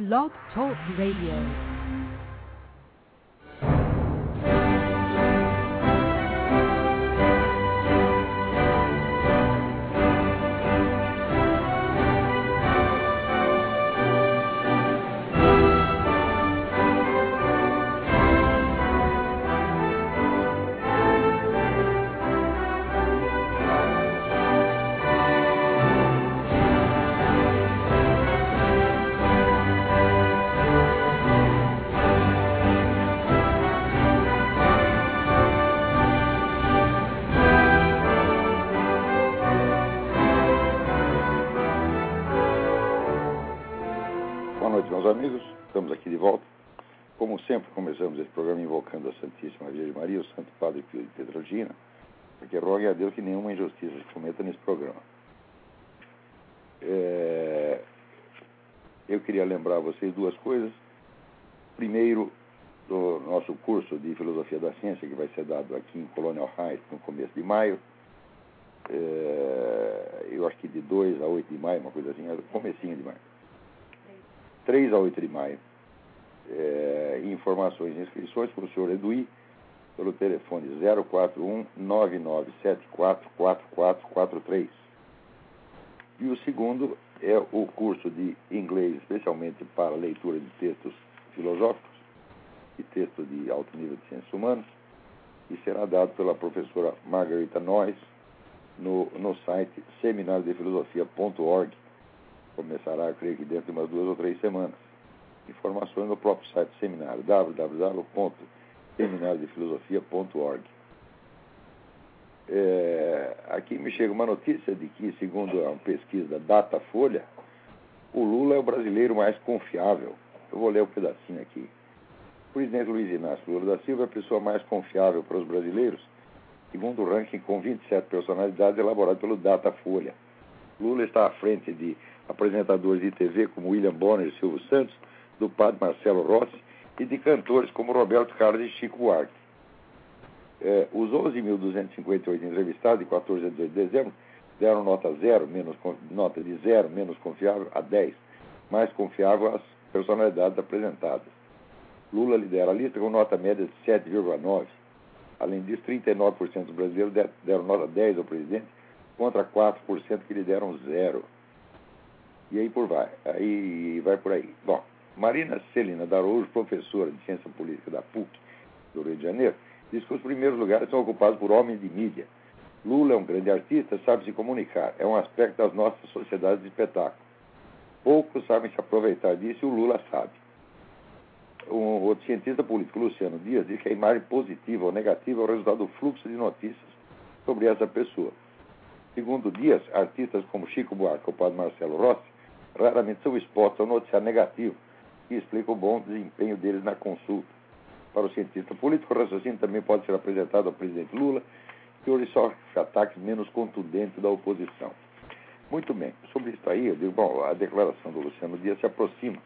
Blog Talk Radio. Maria, o Santo Padre Pio de Petrogina, porque rogue a Deus que nenhuma injustiça se cometa nesse programa. É, Eu queria lembrar a vocês duas coisas. Primeiro, do nosso curso de Filosofia da Ciência, que vai ser dado aqui em Colonial Heights no começo de maio. É, Eu acho que de 2 a 8 de maio, uma coisa assim, comecinho de maio. 3 a 8 de maio. É, informações e inscrições para o senhor Eduí pelo telefone 041 9974 4443. E o segundo é o curso de inglês, especialmente para leitura de textos filosóficos e textos de alto nível de ciências humanas, e será dado pela professora Margarita Noyes no, no site seminariodefilosofia.org começará, creio que dentro de umas duas ou três semanas. Informações no próprio site do seminário, www.seminariodefilosofia.org. É, aqui me chega uma notícia de que, segundo a pesquisa da Datafolha, o Lula é o brasileiro mais confiável. Eu vou ler um pedacinho aqui. O presidente Luiz Inácio Lula da Silva é a pessoa mais confiável para os brasileiros, segundo o ranking com 27 personalidades elaborado pelo Datafolha. Lula está à frente de apresentadores de TV como William Bonner e Silvio Santos, do padre Marcelo Rossi e de cantores como Roberto Carlos e Chico Buarque. É, os 11.258 entrevistados, de 14 a 18 de dezembro, deram nota, zero, menos, nota de 0, menos confiável, a 10, mais confiável às personalidades apresentadas. Lula lidera a lista com nota média de 7,9. Além disso, 39% dos brasileiros deram nota 10 ao presidente, contra 4% que lhe deram zero. E aí por vai, aí vai por aí. Bom, Marina Celina Daroujo, professora de Ciência Política da PUC do Rio de Janeiro, diz que os primeiros lugares são ocupados por homens de mídia. Lula é um grande artista, sabe se comunicar, é um aspecto das nossas sociedades de espetáculo. Poucos sabem se aproveitar disso e o Lula sabe. O outro cientista político, Luciano Dias, diz que a imagem positiva ou negativa é o resultado do fluxo de notícias sobre essa pessoa. Segundo Dias, artistas como Chico Buarque ou Padre Marcelo Rossi raramente são expostos ao noticiário negativo, que explica o bom desempenho deles na consulta. Para o cientista político, o raciocínio também pode ser apresentado ao presidente Lula, que hoje sofre ataques menos contundentes da oposição. Muito bem, sobre isso aí, eu digo, bom, a declaração do Luciano Dias se aproxima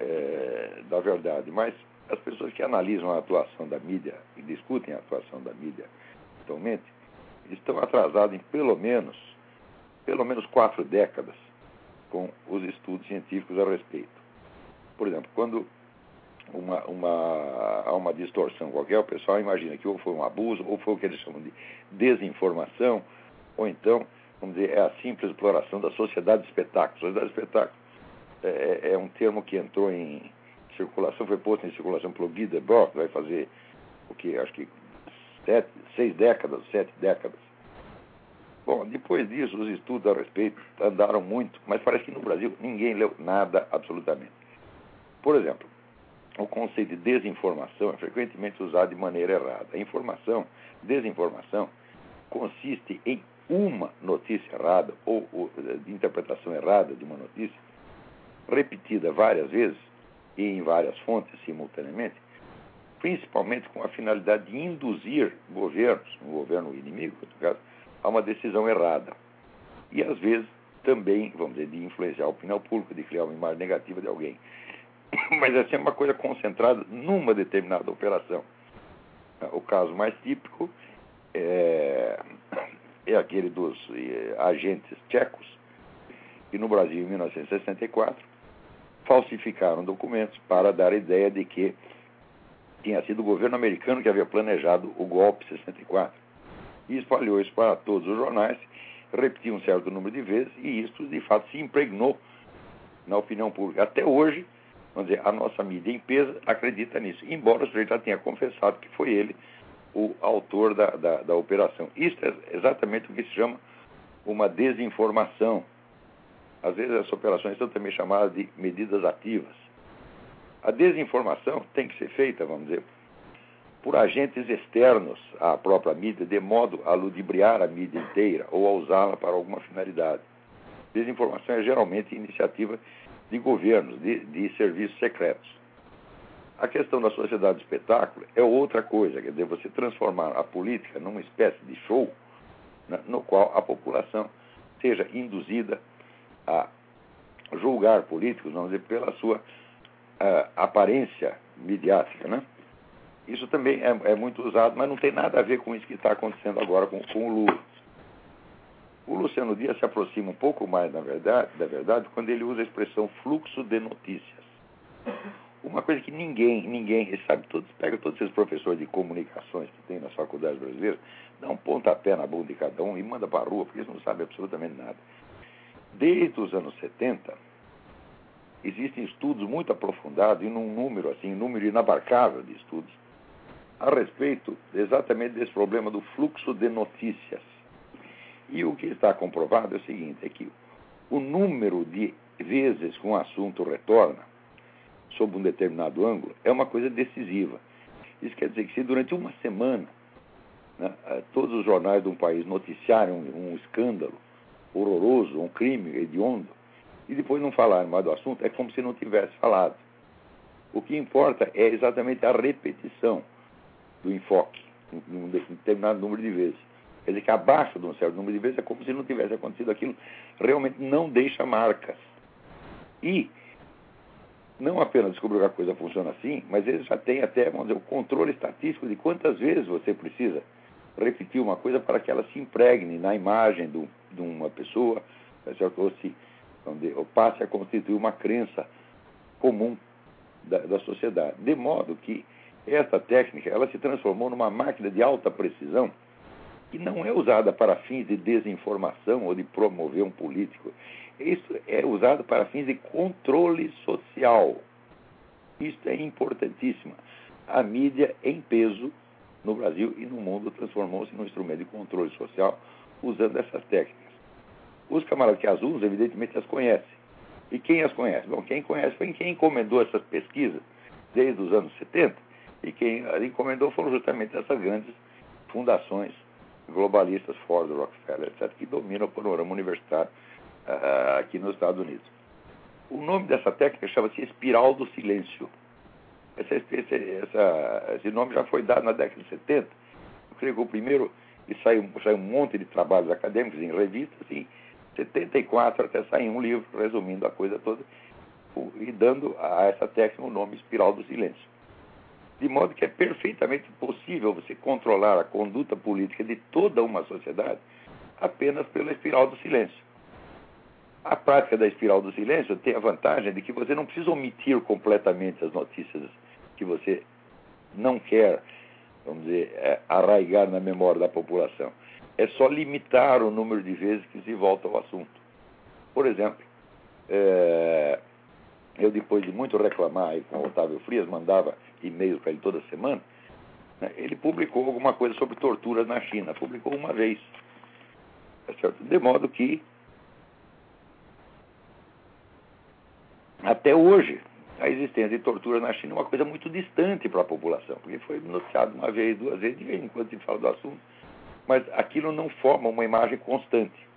é, da verdade, mas as pessoas que analisam a atuação da mídia e discutem a atuação da mídia atualmente, estão atrasados em pelo menos, pelo menos quatro décadas com os estudos científicos a respeito. Por exemplo, quando uma, uma, há uma distorção qualquer, o pessoal imagina que ou foi um abuso, ou foi o que eles chamam de desinformação, ou então, vamos dizer, é a simples exploração da sociedade de espetáculo. Sociedade de espetáculo é, é um termo que entrou em circulação, foi posto em circulação pelo Guy Debord, vai fazer o que, acho que sete, seis décadas, sete décadas. Bom, depois disso, os estudos a respeito andaram muito, mas parece que no Brasil ninguém leu nada absolutamente. Por exemplo, o conceito de desinformação é frequentemente usado de maneira errada. A informação, desinformação, consiste em uma notícia errada ou, ou de interpretação errada de uma notícia, repetida várias vezes e em várias fontes simultaneamente, principalmente com a finalidade de induzir governos, um governo inimigo, no caso, a uma decisão errada. E, às vezes, também, vamos dizer, de influenciar a opinião pública, de criar uma imagem negativa de alguém. Mas é sempre uma coisa concentrada numa determinada operação. O caso mais típico é, é aquele dos é, agentes tchecos, que no Brasil, em 1964, falsificaram documentos para dar a ideia de que tinha sido o governo americano que havia planejado o golpe 64. E espalhou isso para todos os jornais, repetiu um certo número de vezes, e isso de fato se impregnou na opinião pública. Até hoje, vamos dizer, a nossa mídia em peso acredita nisso, embora o sujeito já tenha confessado que foi ele o autor da, da, da operação. Isso é exatamente o que se chama uma desinformação. Às vezes essas operações são também chamadas de medidas ativas. A desinformação tem que ser feita, vamos dizer, por agentes externos à própria mídia, de modo a ludibriar a mídia inteira ou a usá-la para alguma finalidade. Desinformação é geralmente iniciativa de governos, de, de serviços secretos. A questão da sociedade do espetáculo é outra coisa, quer dizer, você transformar a política numa espécie de show né, no qual a população seja induzida a julgar políticos, vamos dizer, pela sua uh, aparência midiática, né? Isso também é, é, muito usado, mas não tem nada a ver com isso que está acontecendo agora com, com, o Lula. O Luciano Dias se aproxima um pouco mais da verdade, da verdade quando ele usa a expressão fluxo de notícias. Uma coisa que ninguém, ninguém, sabe, todos, pega todos esses professores de comunicações que tem nas faculdades brasileiras, dá um pontapé na bunda de cada um e manda para a rua, porque eles não sabem absolutamente nada. Desde os anos 70, existem estudos muito aprofundados, e num número assim, número inabarcável de estudos, a respeito exatamente desse problema do fluxo de notícias. E o que está comprovado é o seguinte, é que o número de vezes que um assunto retorna sob um determinado ângulo é uma coisa decisiva. Isso quer dizer que se durante uma semana né, eh, todos os jornais de um país noticiarem um, escândalo horroroso, um crime hediondo, e depois não falarem mais do assunto, é como se não tivesse falado. O que importa é exatamente a repetição do enfoque, um determinado número de vezes. Quer dizer que abaixo de um certo número de vezes é como se não tivesse acontecido aquilo, realmente não deixa marcas. E não apenas descobriu que a coisa funciona assim, mas eles já têm até, vamos dizer, o controle estatístico de quantas vezes você precisa repetir uma coisa para que ela se impregne na imagem do, de uma pessoa, tá ou, se, dizer, ou passe a constituir uma crença comum da, da sociedade. De modo que essa técnica ela se transformou numa máquina de alta precisão que não é usada para fins de desinformação ou de promover um político. Isso é usado para fins de controle social. Isso é importantíssimo. A mídia em peso no Brasil e no mundo transformou-se num instrumento de controle social usando essas técnicas. Os camaradas que as usam, evidentemente, as conhecem. E quem as conhece? Bom, quem conhece foi quem encomendou essas pesquisas desde os anos 70 e quem encomendou foram justamente essas grandes fundações globalistas, Ford, Rockefeller, etc., que dominam o panorama universitário uh, aqui nos Estados Unidos. O nome dessa técnica chama-se espiral do silêncio. Essa, esse, essa, esse nome já foi dado na década de 70. Eu creio que o primeiro, e saiu, saiu um monte de trabalhos acadêmicos em revistas, em 74 até sair um livro resumindo a coisa toda e dando a essa técnica o nome espiral do silêncio. De modo que é perfeitamente possível você controlar a conduta política de toda uma sociedade apenas pela espiral do silêncio. A prática da espiral do silêncio tem a vantagem de que você não precisa omitir completamente as notícias que você não quer, vamos dizer, é, arraigar na memória da população. É só limitar o número de vezes que se volta ao assunto. Por exemplo, é, eu depois de muito reclamar com o Otávio Frias, mandava e-mails para ele toda semana, né, ele publicou alguma coisa sobre torturas na China. Publicou uma vez. Tá de modo que até hoje, a existência de tortura na China é uma coisa muito distante para a população, porque foi noticiado uma vez, duas vezes, de vez em quando se fala do assunto, mas aquilo não forma uma imagem constante.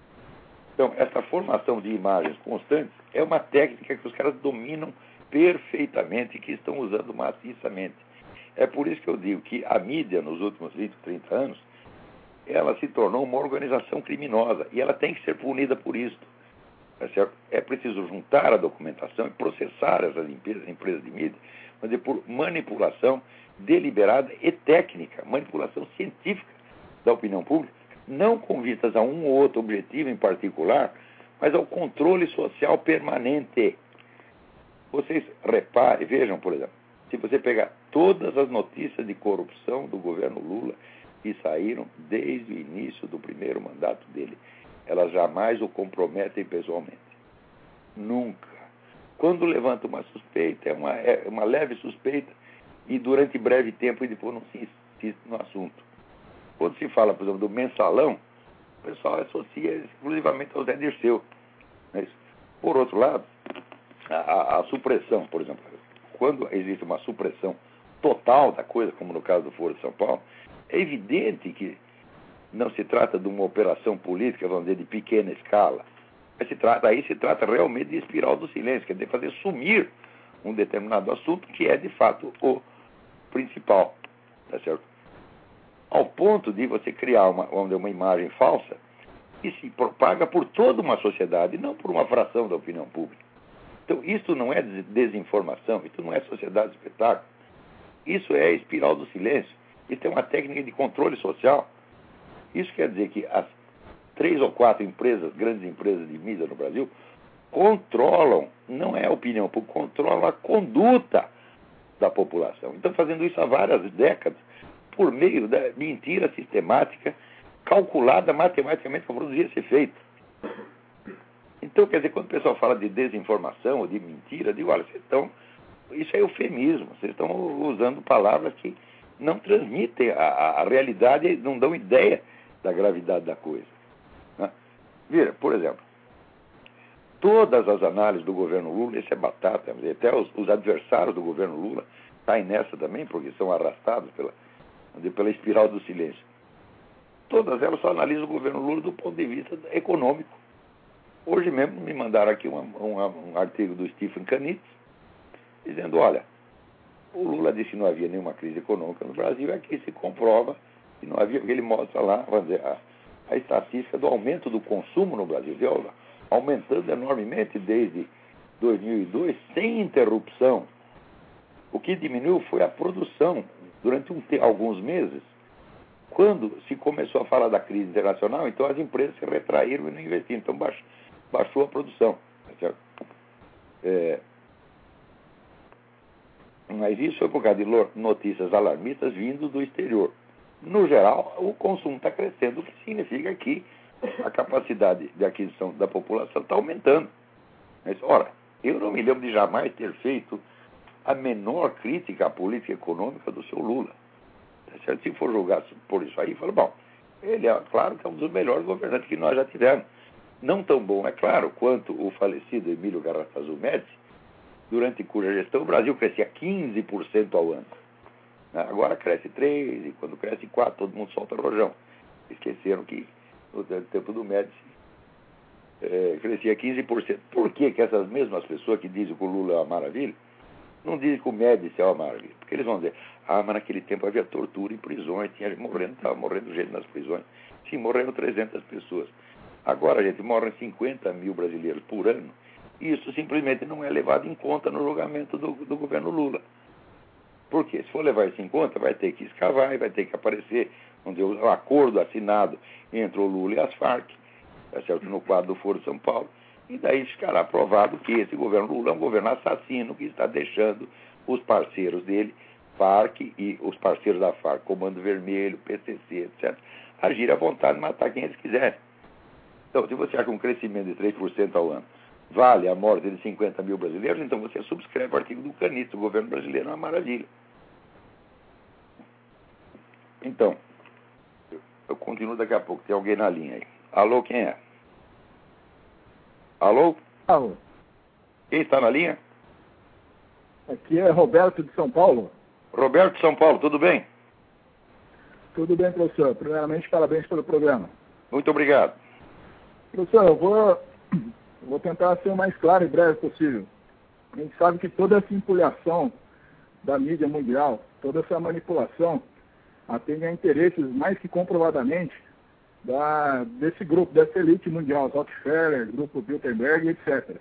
Então, essa formação de imagens constantes é uma técnica que os caras dominam perfeitamente que estão usando maciçamente. É por isso que eu digo que a mídia, nos últimos 20, 30 anos, ela se tornou uma organização criminosa e ela tem que ser punida por isso. Tá é preciso juntar a documentação e processar essas empresas, empresas de mídia, mas é por manipulação deliberada e técnica, manipulação científica da opinião pública, não com vistas a um ou outro objetivo em particular, mas ao controle social permanente. Vocês reparem, vejam, por exemplo, se você pegar todas as notícias de corrupção do governo Lula que saíram desde o início do primeiro mandato dele, elas jamais o comprometem pessoalmente. Nunca. Quando levanta uma suspeita, é uma, é uma leve suspeita, e durante breve tempo e depois não se insiste no assunto. Quando se fala, por exemplo, do mensalão, o pessoal associa exclusivamente ao Zé Dirceu. É por outro lado, a, a, supressão, por exemplo, quando existe uma supressão total da coisa, como no caso do Foro de São Paulo, é evidente que não se trata de uma operação política, vamos dizer, de pequena escala. Mas se trata, aí se trata realmente de espiral do silêncio, quer dizer, fazer sumir um determinado assunto que é, de fato, o principal. Tá certo? Ao ponto de você criar uma, uma imagem falsa que se propaga por toda uma sociedade, não por uma fração da opinião pública. Então, isso não é desinformação, isso não é sociedade de espetáculo. Isso é espiral do silêncio. Isso é uma técnica de controle social. Isso quer dizer que as três ou quatro empresas, grandes empresas de mídia no Brasil, controlam, não é a opinião controlam a conduta da população. Então, fazendo isso há várias décadas, por meio da mentira sistemática, calculada matematicamente para produzir esse efeito. Então, quer dizer, quando o pessoal fala de desinformação ou de mentira, eu digo, olha, vocês estão. Isso é eufemismo, vocês estão usando palavras que não transmitem a, a, a realidade, não dão ideia da gravidade da coisa. Né? Vira, por exemplo, todas as análises do governo Lula, esse é batata, até os, os adversários do governo Lula caem nessa também, porque são arrastados pela, pela espiral do silêncio. Todas elas só analisam o governo Lula do ponto de vista econômico. Hoje mesmo me mandaram aqui um, um, artigo do Stephen Canitz, dizendo, olha, o Lula disse que não havia nenhuma crise econômica no Brasil, e aqui se comprova que não havia, porque ele mostra lá, dizer, a, a estatística do aumento do consumo no Brasil. Viu? aumentando enormemente desde 2002, sem interrupção. O que diminuiu foi a produção durante um, alguns meses. Quando se começou a falar da crise internacional, então as empresas se retraíram e não investiram, então baixou, baixou a produção. Tá é, mas isso foi por causa de notícias alarmistas vindo do exterior. No geral, o consumo está crescendo, o que significa que a capacidade de aquisição da população está aumentando. Mas, ora, eu não me lembro de jamais ter feito a menor crítica à política econômica do seu Lula. Tá Se for julgar por isso aí, fala, bom, ele é claro que é um dos melhores governantes que nós já tivemos. Não tão bom, é claro, quanto o falecido Emílio Garrastazu Médici, durante cuja gestão o Brasil crescia 15% ao ano. Agora cresce 3%, e quando cresce 4%, todo mundo solta rojão. Esqueceram que no tempo do Médici, é, crescia 15%. Por que, que essas mesmas pessoas que dizem que o Lula é uma maravilha, não dizem que o Médici é uma maravilha? Porque eles vão dizer, ah, mas naquele tempo havia tortura em prisões, tinha gente morrendo, estava morrendo gente nas prisões. Sim, morreram 300 pessoas. Agora, gente, morrem 50 mil brasileiros por ano. Isso simplesmente não é levado em conta no julgamento do, do governo Lula. Por quê? Se for levar isso em conta, vai ter que escavar e vai ter que aparecer onde o acordo assinado entre o Lula e as Farc, tá certo? no quadro do Foro São Paulo, e daí ficará provado que esse governo Lula é um governo assassino que está deixando os parceiros dele, Farc e os parceiros da Farc, Comando Vermelho, PCC, etc., agir à vontade matar quem eles quiserem. Então, se você acha um crescimento de 3% ao ano vale a morte de 50 mil brasileiros, então você subscreve o artigo do Canito, o governo brasileiro é uma maravilha. Então, eu continuo daqui a pouco. Tem alguém na linha aí. Alô, quem é? Alô? Alô. Quem está na linha? Aqui é Roberto de São Paulo. Roberto de São Paulo, tudo bem? Tudo bem, professor. Primeiramente, parabéns pelo programa. Muito obrigado. Professor, eu vou, vou tentar ser o mais claro e breve possível. A gente sabe que toda essa empulhação da mídia mundial, toda essa manipulação, atende a interesses mais que comprovadamente da, desse grupo, dessa elite mundial, Rockefeller, Grupo Bilderberg, etc.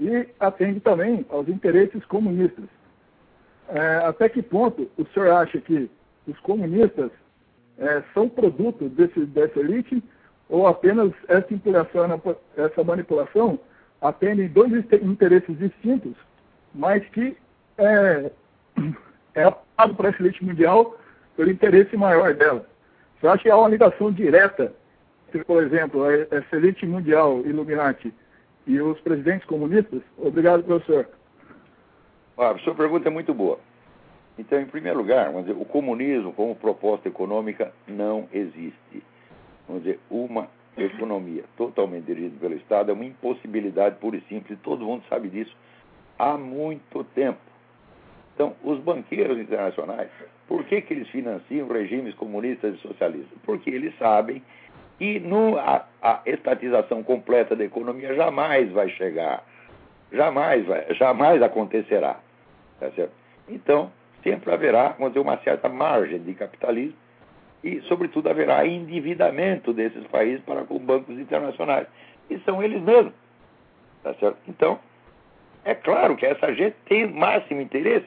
E atende também aos interesses comunistas. É, até que ponto o senhor acha que os comunistas é, são produto desse, dessa elite ou apenas essa, essa manipulação atende dois interesses distintos mas que é, é aplicado para essa elite mundial pelo interesse maior dela. Você acha que há uma ligação direta entre, por exemplo, essa elite mundial Illuminati e os presidentes comunistas? Obrigado, professor. Ah, a sua pergunta é muito boa. Então, em primeiro lugar, dizer, o comunismo como proposta econômica não existe. Vamos dizer, uma economia totalmente dirigida pelo Estado é uma impossibilidade pura e simples, todo mundo sabe disso há muito tempo. Então, os banqueiros internacionais, por que, que eles financiam regimes comunistas e socialistas? Porque eles sabem que no, a, a estatização completa da economia jamais vai chegar, jamais, vai, jamais acontecerá. Tá? Então, sempre haverá dizer, uma certa margem de capitalismo e, sobretudo, haverá endividamento desses países para com bancos internacionais. E são eles mesmos. Tá certo? Então, é claro que essa gente tem máximo interesse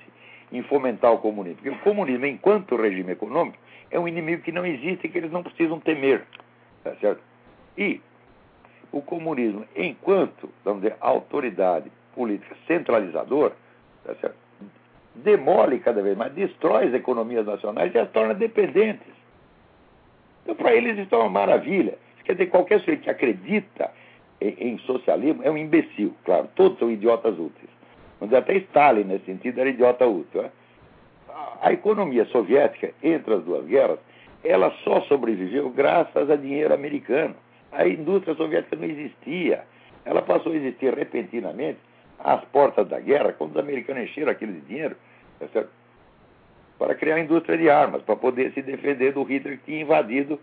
em fomentar o comunismo. Porque o comunismo, enquanto regime econômico, é um inimigo que não existe e que eles não precisam temer. Tá certo? E o comunismo, enquanto, vamos dizer, autoridade política centralizadora, tá certo? demole cada vez mais, destrói as economias nacionais e as torna dependentes. Então, para eles, isso é uma maravilha. Quer dizer, qualquer sujeito que acredita em, em, socialismo é um imbecil, claro, todos são idiotas úteis. Mas até Stalin, nesse sentido, era idiota útil. Né? A, economia soviética, entre as duas guerras, ela só sobreviveu graças a dinheiro americano. A indústria soviética não existia. Ela passou a existir repentinamente às portas da guerra, quando os americanos encheram aquilo de dinheiro tá para criar a indústria de armas, para poder se defender do Hitler que tinha invadido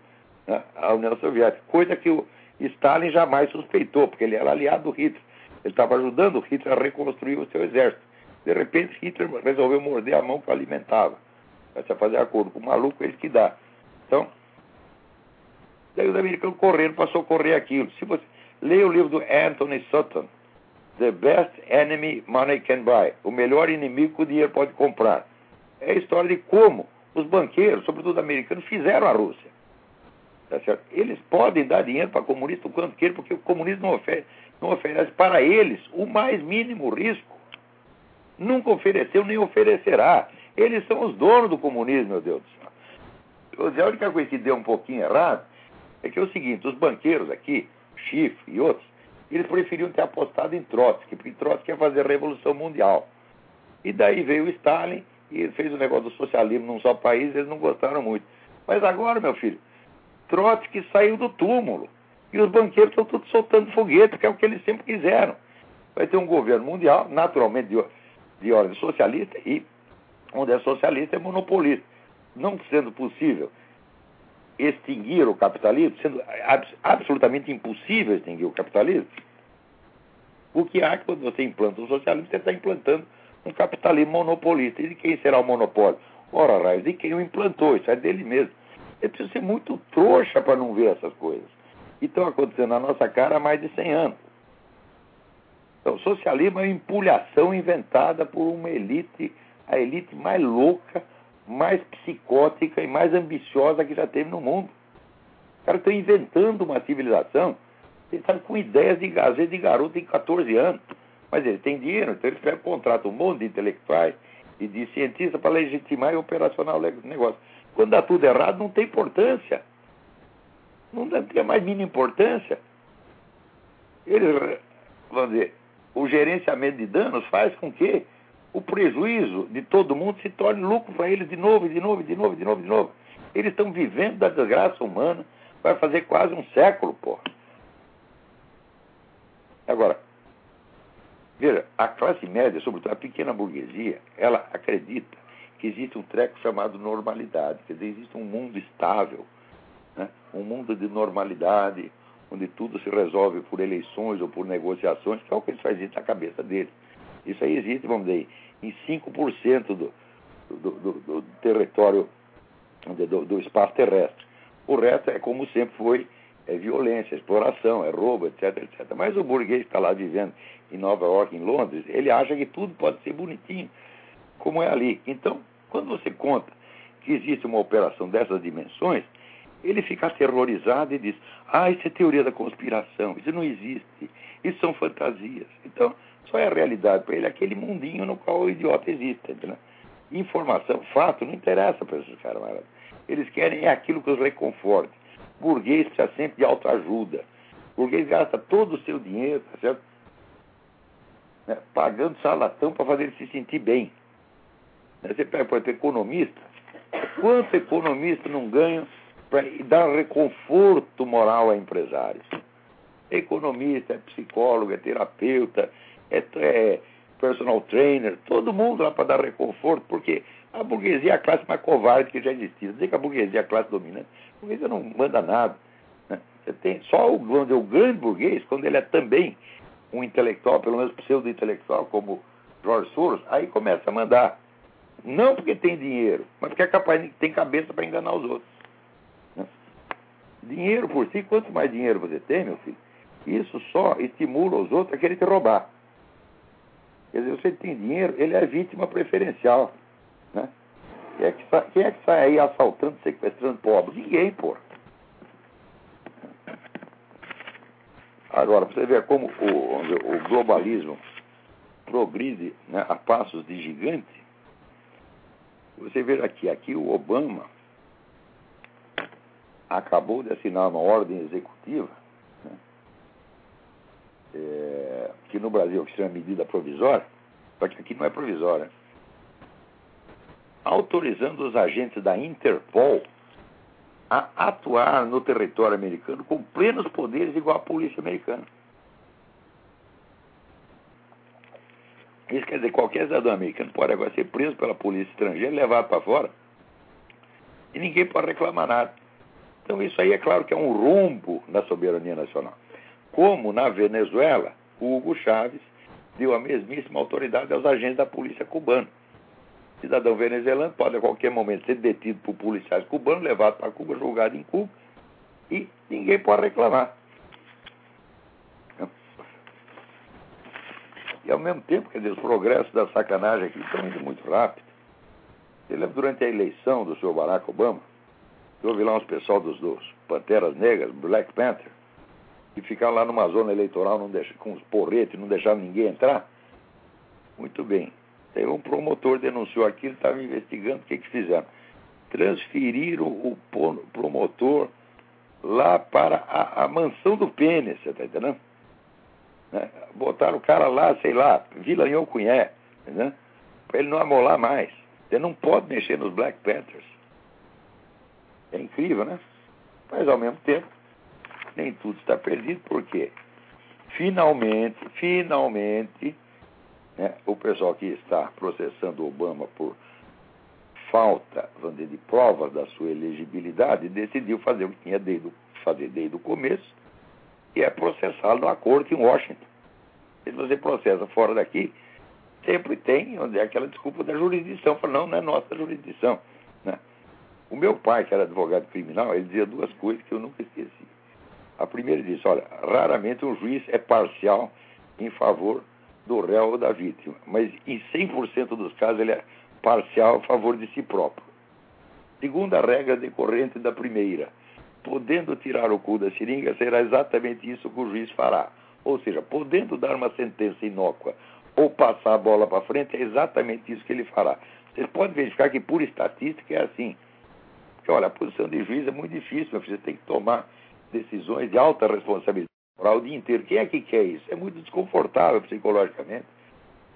né, a União Soviética. Coisa que o Stalin jamais suspeitou, porque ele era aliado do Hitler. Ele estava ajudando o Hitler a reconstruir o seu exército. De repente, Hitler resolveu morder a mão que o alimentava. Para fazer acordo com o maluco, ele que dá. Então, daí os americanos correram para socorrer aquilo. Se você leia o livro do Anthony Sutton, The Best Enemy Money Can Buy, o melhor inimigo que o dinheiro pode comprar. É a história de como os banqueiros, sobretudo americanos, fizeram a Rússia. Tá eles podem dar dinheiro para comunista o quanto queiram, porque o comunismo não oferece, não oferece para eles o mais mínimo risco. Nunca ofereceu nem oferecerá. Eles são os donos do comunismo, meu Deus do céu. A única coisa que deu um pouquinho errado é que é o seguinte: os banqueiros aqui, Schiff e outros, eles preferiam ter apostado em Trotsky, porque Trotsky ia fazer a Revolução Mundial. E daí veio Stalin e fez o negócio do socialismo num só país, eles não gostaram muito. Mas agora, meu filho, Trotsky saiu do túmulo. E os banqueiros estão todos soltando foguete, que é o que eles sempre quiseram. Vai ter um governo mundial, naturalmente de, de ordem socialista, e onde é socialista é monopolista. Não sendo possível extinguir o capitalismo, sendo absolutamente impossível extinguir o capitalismo, o que há quando você implanta o socialismo, você está implantando um capitalismo monopolista. E de quem será o monopólio? Ora, raios, de quem o implantou, isso é dele mesmo. Ele precisa ser muito trouxa para não ver essas coisas. E estão acontecendo na nossa cara há mais de 100 anos. Então, socialismo é uma empulhação inventada por uma elite, a elite mais louca, mais psicótica e mais ambiciosa que já teve no mundo. Os caras estão inventando uma civilização, eles estão com ideias de gazeta de garoto de 14 anos. Mas eles têm dinheiro, então eles pegam, contratam um monte de intelectuais e de cientistas para legitimar e operacionar o negócio. Quando dá tudo errado, não tem importância. Não tem a mais mínima importância. Eles, vamos dizer, o gerenciamento de danos faz com que o prejuízo de todo mundo se torne lucro para eles de novo, de novo, de novo, de novo, de novo. Eles estão vivendo da desgraça humana, vai fazer quase um século, pô. Agora, veja, a classe média, sobretudo a pequena burguesia, ela acredita que existe um treco chamado normalidade, quer dizer, existe um mundo estável, né? um mundo de normalidade, onde tudo se resolve por eleições ou por negociações, que é o que eles fazem na cabeça deles. Isso aí existe, vamos dizer, em 5% do, do, do, do território, do, do, espaço terrestre. O resto é como sempre foi, é violência, exploração, é roubo, etc, etc. Mas o burguês que está lá vivendo em Nova York, em Londres, ele acha que tudo pode ser bonitinho, como é ali. Então, quando você conta que existe uma operação dessas dimensões, ele fica aterrorizado e diz: Ah, isso é teoria da conspiração, isso não existe, isso são fantasias. Então, Só é a realidade para ele aquele mundinho no qual o idiota existe. Entendeu? Informação, fato, não interessa para esses caras. Eles querem é aquilo que os reconforte. Burguês precisa sempre de autoajuda. Burguês gasta todo o seu dinheiro, tá certo? Né? Pagando salatão para fazer ele se sentir bem. Né? Você pega, por exemplo, economista. Quanto economista não ganha para dar reconforto moral a empresários? economista, é psicólogo, é terapeuta, é, é personal trainer, todo mundo lá para dar reconforto, porque a burguesia é a classe mais covarde que já existiu. Dizer que a burguesia é a classe dominante, a burguesia não manda nada. Né? Você tem só o, o grande burguês, quando ele é também um intelectual, pelo menos pseudo-intelectual, como George Soros, aí começa a mandar. Não porque tem dinheiro, mas porque é capaz, tem cabeça para enganar os outros. Né? Dinheiro por si, quanto mais dinheiro você tem, meu filho, isso só estimula os outros a querer te roubar. Quer dizer, você tem dinheiro, ele é vítima preferencial. Né? Quem, é que sai, quem é que sai aí assaltando, sequestrando pobre? Ninguém, pô. Agora, você ver como o, o globalismo progride né, a passos de gigante, você vê aqui, aqui o Obama acabou de assinar uma ordem executiva é, que no Brasil que chama medida provisória, só que aqui não é provisória, autorizando os agentes da Interpol a atuar no território americano com plenos poderes igual à polícia americana. Isso quer dizer, qualquer cidadão americano pode agora ser preso pela polícia estrangeira, levado para fora, e ninguém pode reclamar nada. Então isso aí é claro que é um rombo na soberania nacional. Como na Venezuela, Hugo Chávez deu a mesmíssima autoridade aos agentes da polícia cubana. Cidadão venezuelano pode a qualquer momento ser detido por policiais cubanos, levado para Cuba, julgado em Cuba, e ninguém pode reclamar. E ao mesmo tempo, quer dizer, os progressos da sacanagem aqui estão indo muito rápido. Você lembra durante a eleição do senhor Barack Obama? Houve lá uns pessoal dos, dos Panteras Negras, Black Panther, e ficar lá numa zona eleitoral não deixa, com os porretes, não deixar ninguém entrar? Muito bem. Aí um promotor denunciou aquilo, estava investigando o que, que fizeram. Transferiram o promotor lá para a, a mansão do pênis, você está entendendo? Né? Botaram o cara lá, sei lá, Vila Cunhé, né? para ele não amolar mais. Você não pode mexer nos Black Panthers. É incrível, né? Mas ao mesmo tempo, nem tudo está perdido, porque finalmente, finalmente, né, o pessoal que está processando Obama por falta dizer, de provas da sua elegibilidade decidiu fazer o que tinha desde, fazer desde o começo, e é processá-lo na corte em Washington. Se você processa fora daqui, sempre tem onde é aquela desculpa da jurisdição. Fala, não, não é nossa jurisdição. Né? O meu pai, que era advogado criminal, ele dizia duas coisas que eu nunca esqueci. A primeira diz: olha, raramente um juiz é parcial em favor do réu ou da vítima, mas em 100% dos casos ele é parcial a favor de si próprio. Segunda regra decorrente da primeira: podendo tirar o cu da seringa, será exatamente isso que o juiz fará. Ou seja, podendo dar uma sentença inócua ou passar a bola para frente, é exatamente isso que ele fará. Vocês podem verificar que, por estatística, é assim. Porque, olha, a posição de juiz é muito difícil, você tem que tomar decisões de alta responsabilidade moral o dia inteiro. Quem é que quer isso? É muito desconfortável psicologicamente.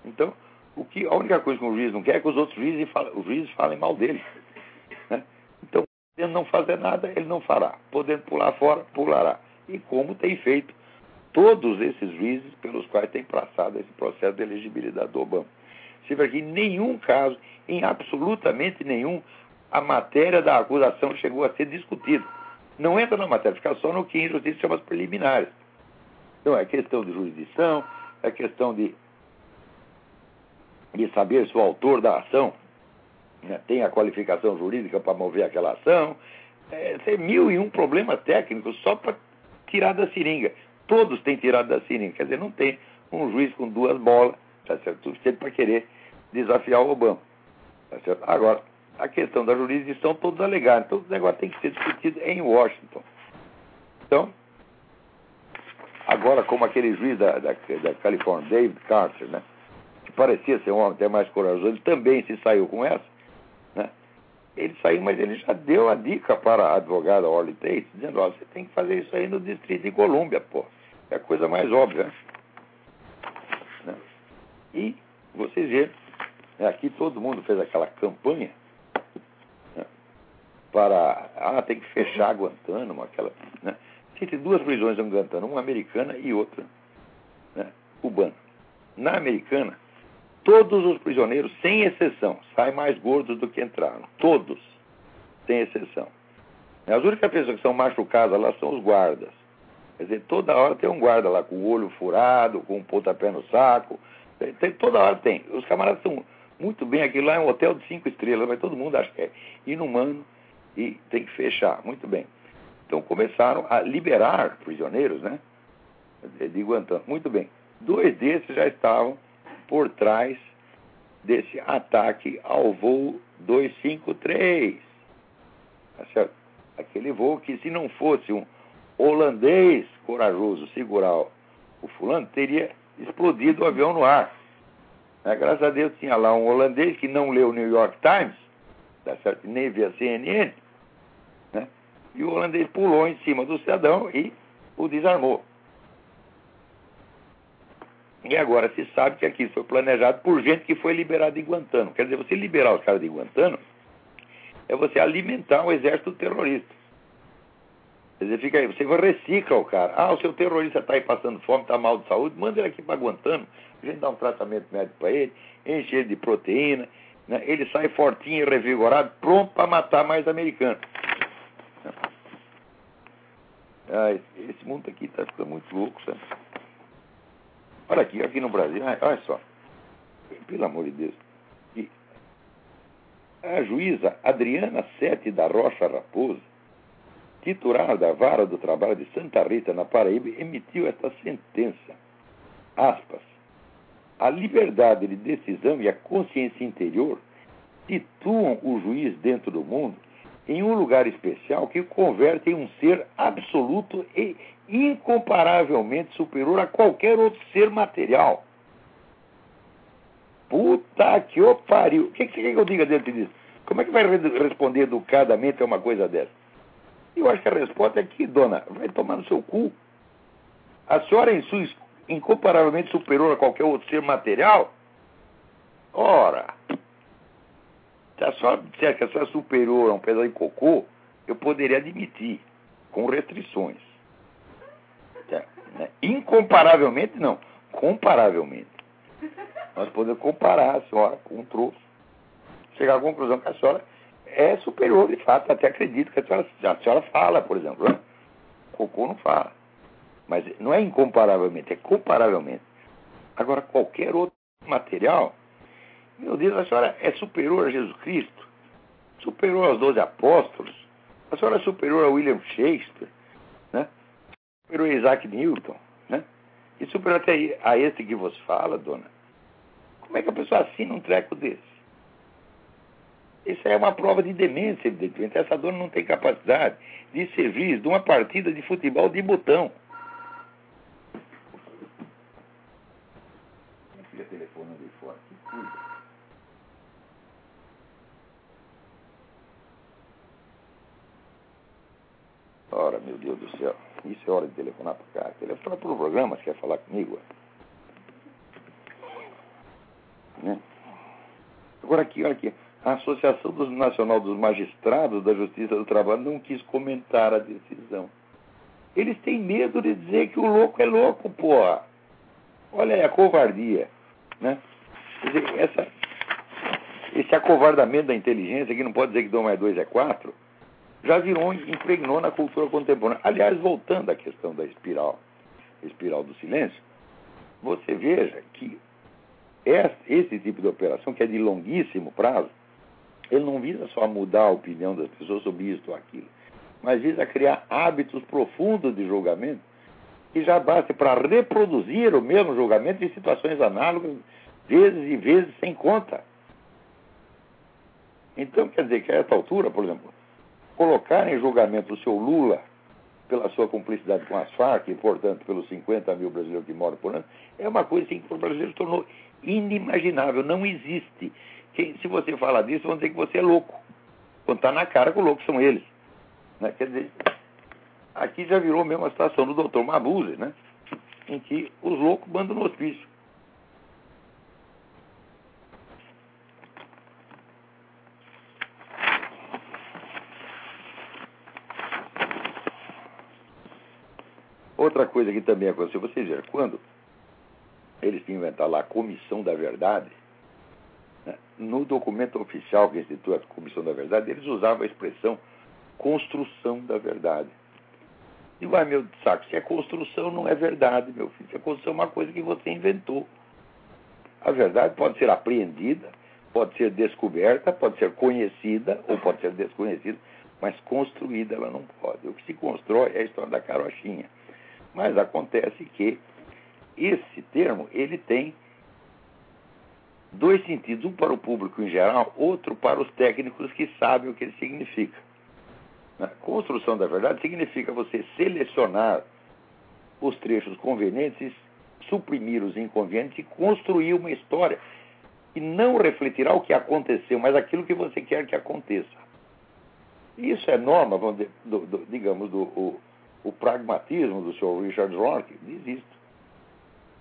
Então, o que, a única coisa que o juiz não quer é que os outros juízes, os juízes falem mal dele. Né? Então, podendo não fazer nada, ele não fará. Podendo pular fora, pulará. E como tem feito todos esses juízes pelos quais tem passado esse processo de elegibilidade do Obama. Se vê que em nenhum caso, em absolutamente nenhum, a matéria da acusação chegou a ser discutida não entra na matéria, fica só no que em justiça chama preliminares. Então é questão de jurisdição, é questão de, de saber se o autor da ação né, tem a qualificação jurídica para mover aquela ação. É, tem mil e um problemas técnicos só para tirar da seringa. Todos têm tirado da seringa. Quer dizer, não tem um juiz com duas bolas, tá certo? Suficiente para querer desafiar o Obama. Tá certo? Agora, a questão da jurisdição, todos alegaram. Então, o negócio tem que ser discutido em Washington. Então, agora como aquele juiz da, da, da Califórnia, David Carter, né? que parecia ser um homem até mais corajoso, ele também se saiu com essa. Né? Ele saiu, mas ele já deu a dica para a advogada Orly Tate, dizendo, ó, você tem que fazer isso aí no Distrito de Colômbia, pô. É a coisa mais óbvia. Né? E vocês viram, né, aqui todo mundo fez aquela campanha né, para, ah, tem que fechar Guantánamo, aquela, né? Tem duas prisões em Guantánamo, uma americana e outra né, cubana. Na americana, todos os prisioneiros, sem exceção, saem mais gordos do que entraram. Todos, sem exceção. As únicas pessoas que são machucadas lá são os guardas. Quer dizer, toda hora tem um guarda lá com o olho furado, com um pontapé no saco. Tem, tem, toda hora tem. Os camaradas estão muito bem. Aquilo lá é um hotel de cinco estrelas, mas todo mundo acha que é inumano e tem que fechar. Muito bem. Então começaram a liberar prisioneiros, né? De Guantánamo. Muito bem. Dois desses já estavam por trás desse ataque ao voo 253. Tá? Aquele voo que, se não fosse um holandês corajoso segurar o fulano, teria explodido o avião no ar. Né? Graças a Deus tinha lá um holandês que não leu o New York Times, tá nem via CNN? E o holandês pulou em cima do cidadão e o desarmou. E agora se sabe que aqui foi planejado por gente que foi liberada em Guantánamo. Quer dizer, você liberar os caras de Guantánamo é você alimentar um exército terrorista. Quer dizer, fica aí, você recicla o cara. Ah, o seu terrorista está aí passando fome, está mal de saúde, manda ele aqui para Guantánamo, a gente dá um tratamento médico para ele, enche ele de proteína, né? ele sai fortinho revigorado, pronto para matar mais americanos. Ah, esse mundo aqui está ficando muito louco, sabe? Olha aqui, aqui no Brasil, olha só. Pelo amor de Deus. A juíza Adriana Sete da Rocha Raposa, titular da Vara do Trabalho de Santa Rita, na Paraíba, emitiu esta sentença. Aspas. A liberdade de decisão e a consciência interior situam o juiz dentro do mundo em um lugar especial que o converte em um ser absoluto e incomparavelmente superior a qualquer outro ser material. Puta que o pariu. O que, que você quer que eu diga dentro disso? Como é que vai responder educadamente a uma coisa dessa? Eu acho que a resposta é que, dona, vai tomar no seu cu. A senhora é incomparavelmente superior a qualquer outro ser material? Ora, se a senhora disser que a senhora é superior a um pedaço de cocô, eu poderia admitir, com restrições. É, né? Incomparavelmente, não. Comparavelmente. Nós podemos comparar a senhora com um troço. Chegar à conclusão que a senhora é superior, de fato. Até acredito que a senhora, a senhora fala, por exemplo. Né? Cocô não fala. Mas não é incomparavelmente, é comparavelmente. Agora, qualquer outro material meu Deus, a senhora é superior a Jesus Cristo, superior aos doze apóstolos, a senhora é superior a William Shakespeare, né? superior a Isaac Newton, né? e superior até a esse que vos fala, dona. Como é que a pessoa assina um treco desse? Isso é uma prova de demência, evidentemente. Essa dona não tem capacidade de servir de uma partida de futebol de botão. Minha filha telefona de fora. Que coisa. Ora, meu Deus do céu, isso é hora de telefonar para cá. Telefona para o programa, você quer falar comigo? Né? Agora aqui, olha aqui. A Associação Nacional dos Magistrados da Justiça do Trabalho não quis comentar a decisão. Eles têm medo de dizer que o louco é louco, porra. Olha aí a covardia. Né? Quer dizer, essa, esse acovardamento da inteligência, que não pode dizer que 2 mais 2 é 4, já virou, impregnou na cultura contemporânea. Aliás, voltando à questão da espiral, espiral do silêncio, você veja que esse tipo de operação, que é de longuíssimo prazo, ele não visa só mudar a opinião das pessoas sobre isso ou aquilo, mas visa criar hábitos profundos de julgamento que já basta para reproduzir o mesmo julgamento em situações análogas, vezes e vezes sem conta. Então, quer dizer que a essa altura, por exemplo, colocar em julgamento o seu Lula pela sua cumplicidade com as Farc, e, portanto, pelos 50 mil brasileiros que moram por ano, é uma coisa que para o brasileiro tornou inimaginável, não existe. Quem, se você falar disso, vão dizer que você é louco. Quando está na cara que o louco são eles. Né? Quer dizer, aqui já virou mesmo a situação do doutor Mabuse, né? em que os loucos mandam no hospício. Outra coisa que também aconteceu, vocês viram, quando eles tinham inventado lá a Comissão da Verdade, né, no documento oficial que institui a Comissão da Verdade, eles usavam a expressão construção da verdade. Digo, ai meu saco, se é construção, não é verdade, meu filho. Se é construção, é uma coisa que você inventou. A verdade pode ser apreendida, pode ser descoberta, pode ser conhecida ou pode ser desconhecida, mas construída ela não pode. O que se constrói é a história da carochinha. Mas acontece que esse termo ele tem dois sentidos, um para o público em geral, outro para os técnicos que sabem o que ele significa. Construção da verdade significa você selecionar os trechos convenientes, suprimir os inconvenientes e construir uma história que não refletirá o que aconteceu, mas aquilo que você quer que aconteça. Isso é norma, digamos, do o, pragmatismo do Sr. Richard Rorke, diz isto.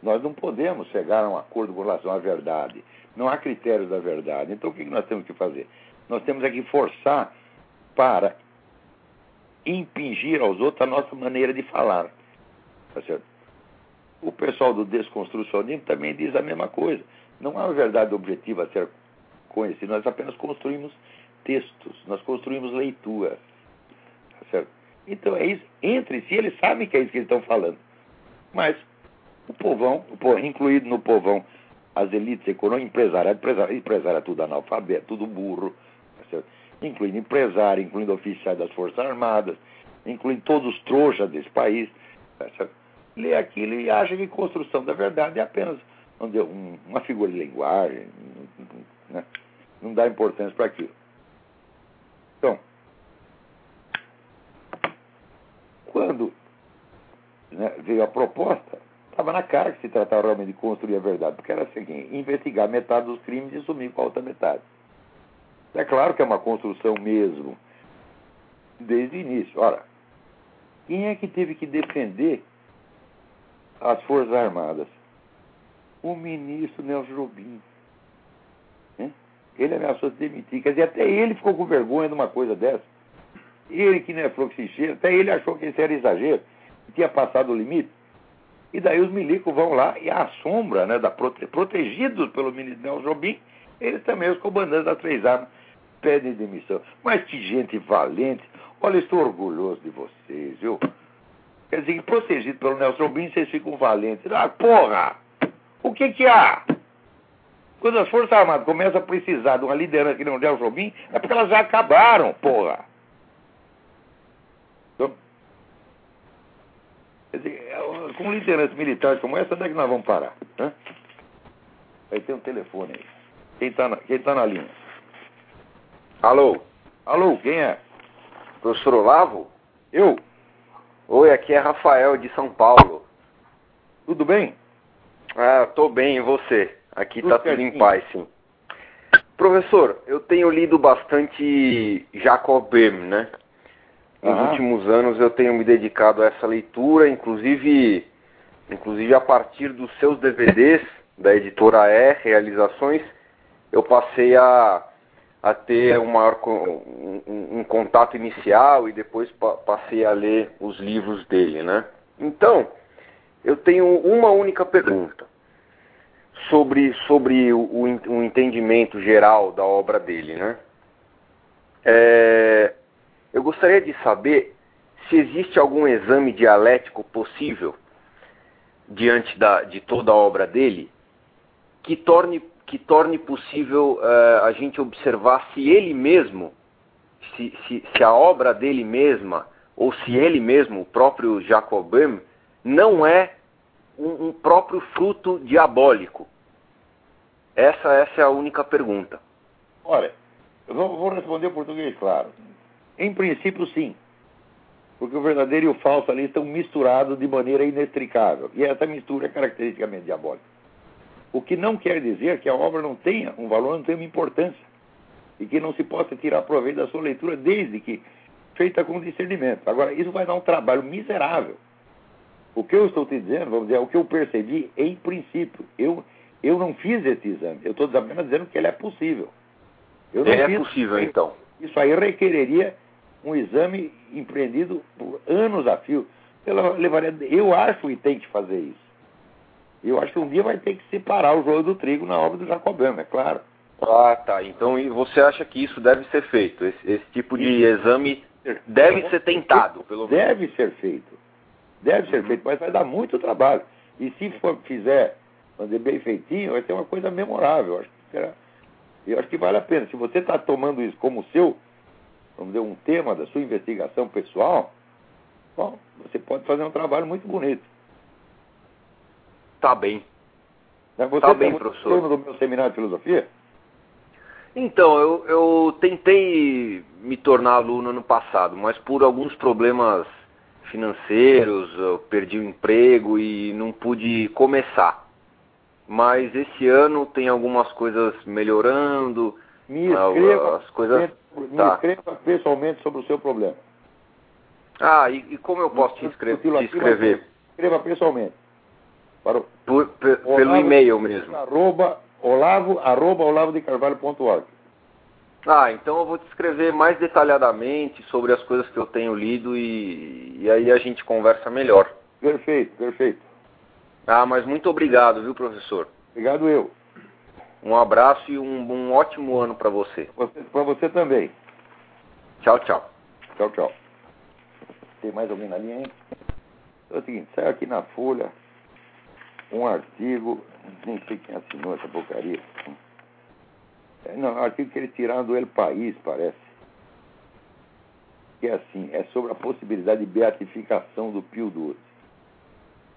Nós não podemos chegar a um acordo com relação à verdade. Não há critérios da verdade. Então, o que nós temos que fazer? Nós temos é que forçar para impingir aos outros a nossa maneira de falar. Tá certo? O pessoal do desconstrucionismo também diz a mesma coisa. Não há uma verdade objetiva a ser conhecida, nós apenas construímos textos, nós construímos leitura. Então é isso. Entre si, eles sabem que é isso que eles estão falando. Mas o povão, incluído no povão as elites econômicas, empresário, empresário, empresário é tudo analfabeto, tudo burro. Tá incluindo empresário, incluindo oficiais das Forças Armadas, incluindo todos os trouxas desse país. Tá lê aquilo e acha que construção da verdade é apenas um, uma figura de linguagem, né? não dá importância para aquilo. Então, quando né, veio a proposta, estava na cara que se tratava realmente de construir a verdade, porque era assim, investigar metade dos crimes e sumir com a outra metade. É claro que é uma construção mesmo, desde o início. Ora, quem é que teve que defender as Forças Armadas? O ministro Nelson Jobim. Ele ameaçou se demitir. Quer dizer, até ele ficou com vergonha de uma coisa dessa. Ele que não é fluxicheiro, até ele achou que isso era exagero, que tinha passado o limite. E daí os milicos vão lá e à sombra, né, da prote protegidos pelo ministro Nelson Jobim, eles também, os comandantes das três armas, pedem demissão. Mas que gente valente. Olha, estou orgulhoso de vocês, viu? Quer dizer, protegido pelo Nelson Rubin, vocês ficam valentes. Ah, porra! O que que há? Quando as Forças Armadas começam a precisar de uma liderança que nem o Nelson Rubin, é porque elas já acabaram, porra! Então, quer dizer, é, com liderança militar como essa, onde é que nós vamos parar? Hã? Aí tem um telefone aí. Quem está na, quem tá na linha? Alô? Alô, quem é? Professor Olavo? Eu? Oi, aqui é Rafael de São Paulo. Tudo bem? Ah, tô bem, e você? Aqui tudo tá tudo em paz, sim. Professor, eu tenho lido bastante Jacob Böhm, né? Nos últimos anos eu tenho me dedicado a essa leitura, inclusive, inclusive a partir dos seus DVDs da editora E, Realizações, eu passei a a ter um maior um, um contato inicial e depois pa passei a ler os livros dele, né? Então, eu tenho uma única pergunta sobre, sobre o, o, entendimento geral da obra dele, né? É, eu gostaria de saber se existe algum exame dialético possível diante da, de toda a obra dele que torne que torne possível uh, a gente observar se ele mesmo, se, se, se, a obra dele mesma, ou se ele mesmo, o próprio Jacobin, não é um, um próprio fruto diabólico. Essa, essa é a única pergunta. Olha, eu vou responder em português, claro. Em princípio, sim. Porque o verdadeiro e o falso ali estão misturados de maneira inextricável. E essa mistura é caracteristicamente diabólica. O que não quer dizer que a obra não tenha um valor, não tenha uma importância. E que não se possa tirar proveito da sua leitura, desde que feita com discernimento. Agora, isso vai dar um trabalho miserável. O que eu estou te dizendo, vamos dizer, é o que eu percebi em princípio. Eu, eu não fiz esse exame. Eu estou apenas dizendo que ele é possível. Não é possível, então. Isso aí requereria um exame empreendido por anos a fio. Eu, levaria, eu acho que tem que fazer isso. Eu acho que um dia vai ter que separar o joio do trigo na obra do Jacobama, é claro. Ah, tá. Então você acha que isso deve ser feito? Esse, esse tipo de exame deve ser tentado, pelo menos? Deve ser feito. Deve ser feito, mas vai dar muito trabalho. E se for, fizer, fazer bem feitinho, vai ter uma coisa memorável. Eu acho que, será, eu acho que vale a pena. Se você está tomando isso como seu, vamos dizer, um tema da sua investigação pessoal, bom, você pode fazer um trabalho muito bonito. Tá bem. Você tá bem, professor. do meu seminário de filosofia? Então, eu, eu tentei me tornar aluno ano passado, mas por alguns problemas financeiros, eu perdi o emprego e não pude começar. Mas esse ano tem algumas coisas melhorando. Me escreva, as coisas... me tá. escreva pessoalmente sobre o seu problema. Ah, e, e como eu posso te, inscrever, te escrever? Escreva pessoalmente. Para o, por, Olavo, pelo e-mail mesmo. Arroba, olavo, arroba olavodecarvalho.org. Ah, então eu vou te escrever mais detalhadamente sobre as coisas que eu tenho lido e, e aí a gente conversa melhor. Perfeito, perfeito. Ah, mas muito obrigado, viu, professor? Obrigado eu. Um abraço e um, um ótimo ano para você. para você também. Tchau, tchau. Tchau, tchau. Tem mais alguém na linha aí? É o seguinte, saiu aqui na Folha um artigo, nem sei quem assinou essa porcaria. É, não, um artigo que ele tiraram do El País, parece. Que é assim, é sobre a possibilidade de beatificação do Pio XII.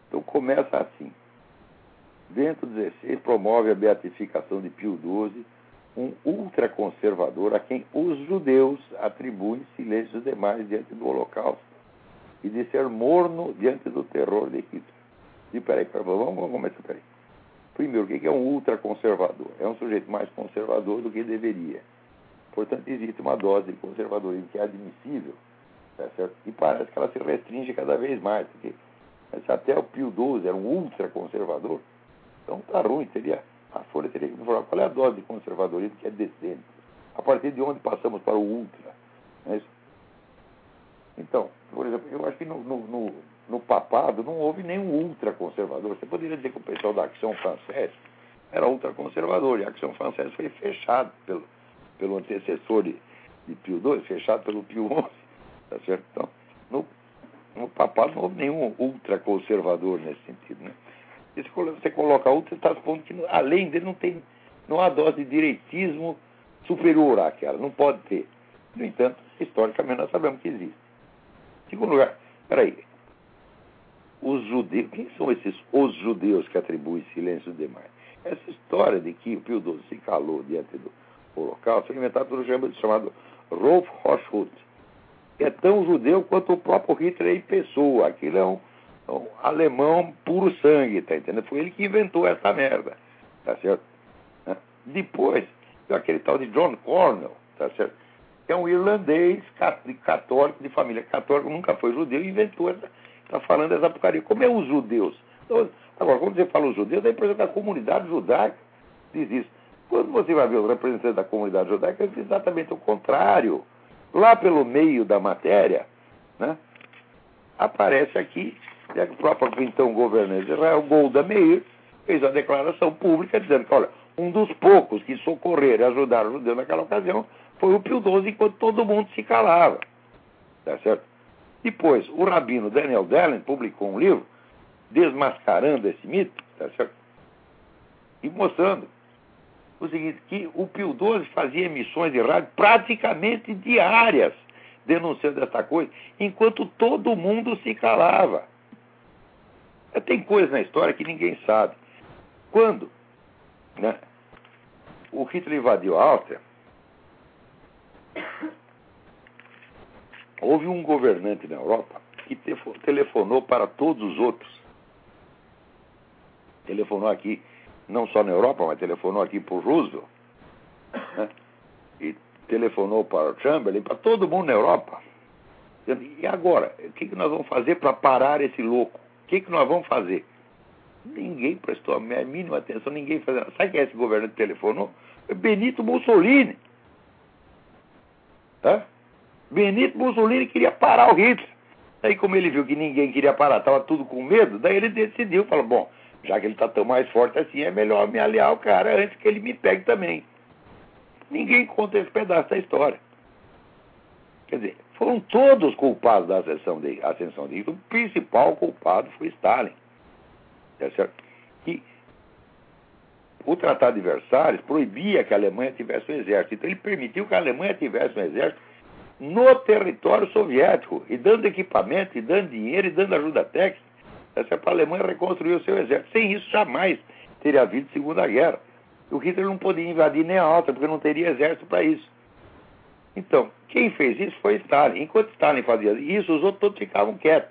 Então começa assim. Bento XVI promove a beatificação de Pio XII, um ultraconservador a quem os judeus atribuem silêncio demais diante do Holocausto e de ser morno diante do terror de Hitler. E peraí, peraí vamos, vamos começar, peraí. Primeiro, o que é um ultraconservador? É um sujeito mais conservador do que deveria. Portanto, existe uma dose de conservadorismo que é admissível, tá certo? e parece que ela se restringe cada vez mais, porque até o Pio XII era um ultraconservador, então está ruim, teria, a Folha teria que informar qual é a dose de conservadorismo que é decente. A partir de onde passamos para o ultra. Não é isso? Então, por exemplo, eu acho que no, no, no no papado não houve nenhum ultraconservador. Você poderia dizer que o pessoal da Action Française era ultraconservador, e a Action Française foi fechado pelo, pelo antecessor de, de Pio II, fechado pelo Pio XI. Tá certo? Então, no, no papado não houve nenhum ultraconservador nesse sentido. Né? E você coloca ultra, está supondo que além dele não tem não há dose de direitismo superior àquela, não pode ter. No entanto, historicamente nós sabemos que existe. Segundo lugar, peraí, os judeus. Quem são esses os judeus que atribuem silêncio demais? Essa história de que o Pio XII se calou diante do Holocausto foi inventada por um chamado Rolf Hochhut, que é tão judeu quanto o próprio Hitler em pessoa. Aquilo é um alemão puro sangue, tá entendendo? Foi ele que inventou essa merda, tá certo? Né? Depois, aquele tal de John Cornell, tá certo? Que é um irlandês católico, de família católica, nunca foi judeu, inventou essa está falando essa porcaria. Como é os judeus? Então, agora, quando você fala os judeus, é representante da comunidade judaica diz isso. Quando você vai ver o representante da comunidade judaica, é exatamente o contrário. Lá pelo meio da matéria, né, aparece aqui é o próprio então governante de Israel, Golda Meir, fez a declaração pública dizendo que, olha, um dos poucos que socorreram e ajudaram os judeus naquela ocasião foi o Pio XII, enquanto todo mundo se calava. Tá certo? Depois, o rabino Daniel Dellen publicou um livro desmascarando esse mito, tá certo? E mostrando o seguinte, que o Pio XII fazia emissões de rádio praticamente diárias, denunciando essa coisa, enquanto todo mundo se calava. Tem coisas na história que ninguém sabe. Quando né, o Hitler invadiu a Áustria, houve um governante na Europa que telefonou para todos os outros. Telefonou aqui, não só na Europa, mas telefonou aqui para o Roosevelt. Né? E telefonou para o Chamberlain, para todo mundo na Europa. E agora, o que, que nós vamos fazer para parar esse louco? Que, que nós vamos fazer? Ninguém prestou a mínima atenção, ninguém fazia. Sabe quem é esse governante que telefonou? Benito Mussolini. Tá? Benito Mussolini queria parar o Hitler. Aí, como ele viu que ninguém queria parar, estava tudo com medo, daí ele decidiu, falou, bom, já que ele está tão mais forte assim, é melhor me aliar ao cara antes que ele me pegue também. Ninguém conta esse pedaço da história. Quer dizer, foram todos culpados da ascensão de, ascensão de Hitler. O principal culpado foi Stalin. Tá certo? Que o Tratado de Versalhes proibia que a Alemanha tivesse um exército. Então ele permitiu que a Alemanha tivesse um exército no território soviético, e dando equipamento, e dando dinheiro, e dando ajuda técnica, para a Alemanha reconstruir o seu exército. Sem isso, jamais teria havido Segunda Guerra. O Hitler não podia invadir nem a Áustria, porque não teria exército para isso. Então, quem fez isso foi Stalin. Enquanto Stalin fazia isso, os outros todos ficavam quietos.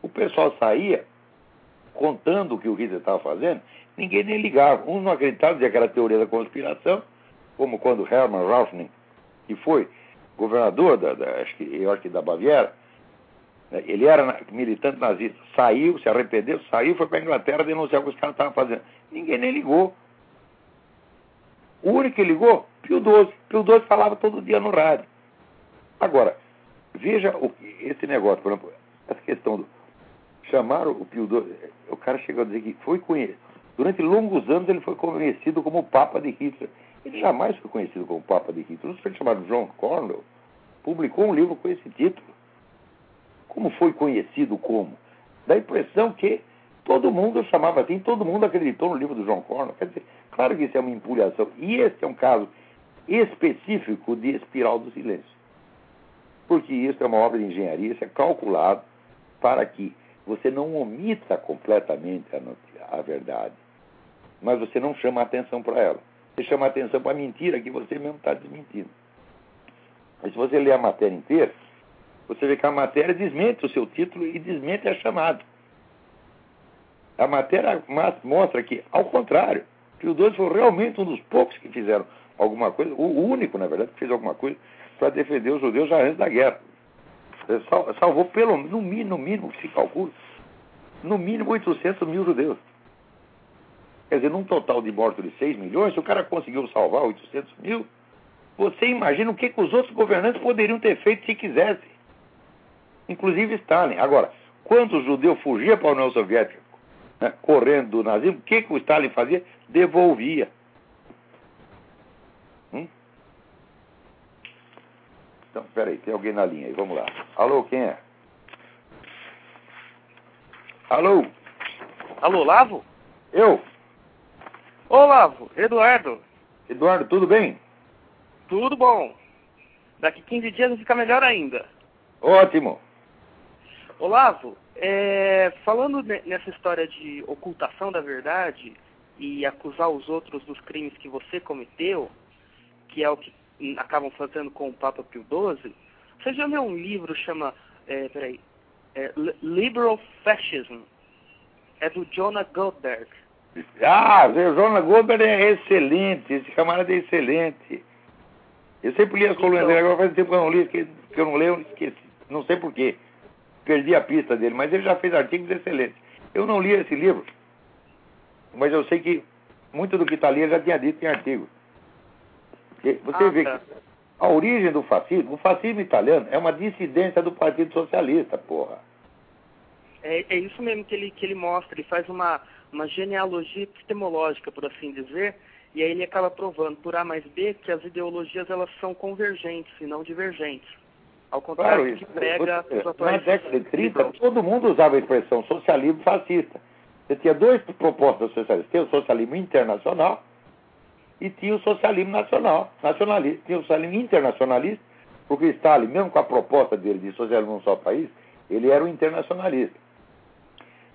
O pessoal saía contando o que o Hitler estava fazendo, ninguém nem ligava. Uns não acreditavam, dizia que era teoria da conspiração, como quando Hermann Rauschning, que foi governador da, da acho que, eu acho que da Baviera, né, ele era militante nazista, saiu, se arrependeu, saiu, foi para a Inglaterra denunciar o que os caras estavam fazendo. Ninguém nem ligou. O único que ligou, Pio XII. Pio XII falava todo dia no rádio. Agora, veja o, esse negócio, por exemplo, essa questão do. Chamaram o Pio XII, o cara chegou a dizer que foi conhecido. Durante longos anos ele foi conhecido como o Papa de Hitler. Ele jamais foi conhecido como Papa de Hitler. Um foi chamado John Cornwell publicou um livro com esse título. Como foi conhecido como? Dá a impressão que todo mundo chamava assim, todo mundo acreditou no livro do John Cornwell. Quer dizer, claro que isso é uma empulhação. E esse é um caso específico de espiral do silêncio. Porque isso é uma obra de engenharia, isso é calculado para que você não omita completamente a, a verdade, mas você não chama atenção para ela. Você chama atenção para a mentira que você mesmo está desmentindo. Mas se você ler a matéria inteira, você vê que a matéria desmente o seu título e desmente a chamada. A matéria mostra que, ao contrário, que o XII foi realmente um dos poucos que fizeram alguma coisa, o único, na verdade, que fez alguma coisa para defender os judeus já antes da guerra. Salvou pelo no mínimo, no mínimo, se calcula, no mínimo 800 mil judeus. Quer dizer, num total de mortos de 6 milhões, se o cara conseguiu salvar 800 mil, você imagina o que, que os outros governantes poderiam ter feito se quisessem. Inclusive Stalin. Agora, quando o judeu fugia para a União Soviética, né, correndo do nazismo, o que, que o Stalin fazia? Devolvia. Então, peraí, tem alguém na linha aí, vamos lá. Alô, quem é? Alô? Alô, Lavo? Eu? Olavo, Eduardo. Eduardo, tudo bem? Tudo bom. Daqui 15 dias vai ficar melhor ainda. Ótimo. Olavo, é, falando nessa história de ocultação da verdade e acusar os outros dos crimes que você cometeu, que é o que acabam fazendo com o Papa Pio XII, você já leu um livro chama, é, peraí, é, Liberal Fascism, é do Jonah Goldberg. Ah, o Jonas Goldberg é excelente, esse camarada é excelente. Eu sempre li as colunas dele, agora faz tempo que eu não li, que, que eu não leio, esqueci. Não sei porquê. Perdi a pista dele, mas ele já fez artigos excelentes. Eu não li esse livro, mas eu sei que muito do que está ali ele já tinha dito em artigo. Você ah, vê tá. que a origem do fascismo, o fascismo italiano é uma dissidência do Partido Socialista, porra. É, é isso mesmo que ele, que ele mostra, ele faz uma uma genealogia epistemológica, por assim dizer, e aí ele acaba provando por A mais B que as ideologias elas são convergentes e não divergentes. Ao contrário claro, do que prega os atuais... Na década de 30, todo mundo usava a expressão socialismo fascista. Você tinha duas propostas socialistas. O socialismo internacional e tinha o socialismo nacional, nacionalista. Tinha o socialismo internacionalista, porque Stalin, mesmo com a proposta dele de socialismo num só país, ele era um internacionalista.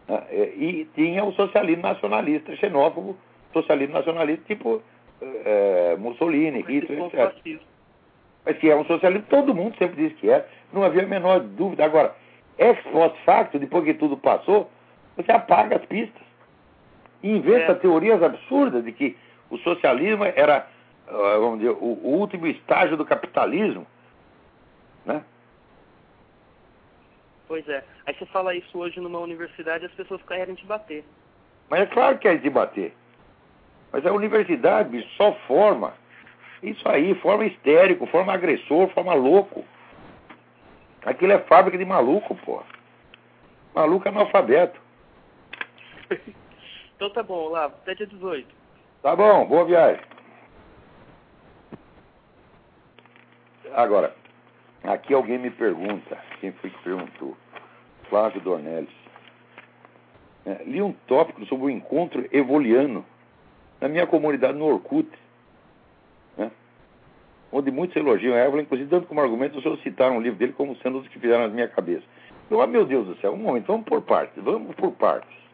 Né? É, e tinha o socialismo nacionalista, xenófobo, socialismo nacionalista tipo é, Mussolini, Hitler, etc. Mas que é um socialismo, todo mundo sempre disse que é. Não havia a menor dúvida. Agora, ex post facto, depois que tudo passou, você apaga as pistas. E inventa é. teorias absurdas de que o socialismo era, ah, vamos dizer, o, o último estágio do capitalismo. Né? Pois é. Aí você fala isso hoje numa universidade as pessoas querem te bater. Mas é claro que querem te bater. Mas a universidade só forma isso aí, forma histérico, forma agressor, forma louco. Aquilo é fábrica de maluco, pô. Maluco é analfabeto. então tá bom, lá, até dia 18. Tá bom, boa viagem. Agora, aqui alguém me pergunta, quem foi que perguntou? Flávio Dornelles. É, li um tópico sobre o encontro evoliano na minha comunidade no Orkut onde muitos elogiam a Evelyn, inclusive dando como argumento os senhores citaram o livro dele como sendo os que fizeram na minha cabeça. Eu, ah, meu Deus do céu, um momento, vamos por partes, vamos por partes.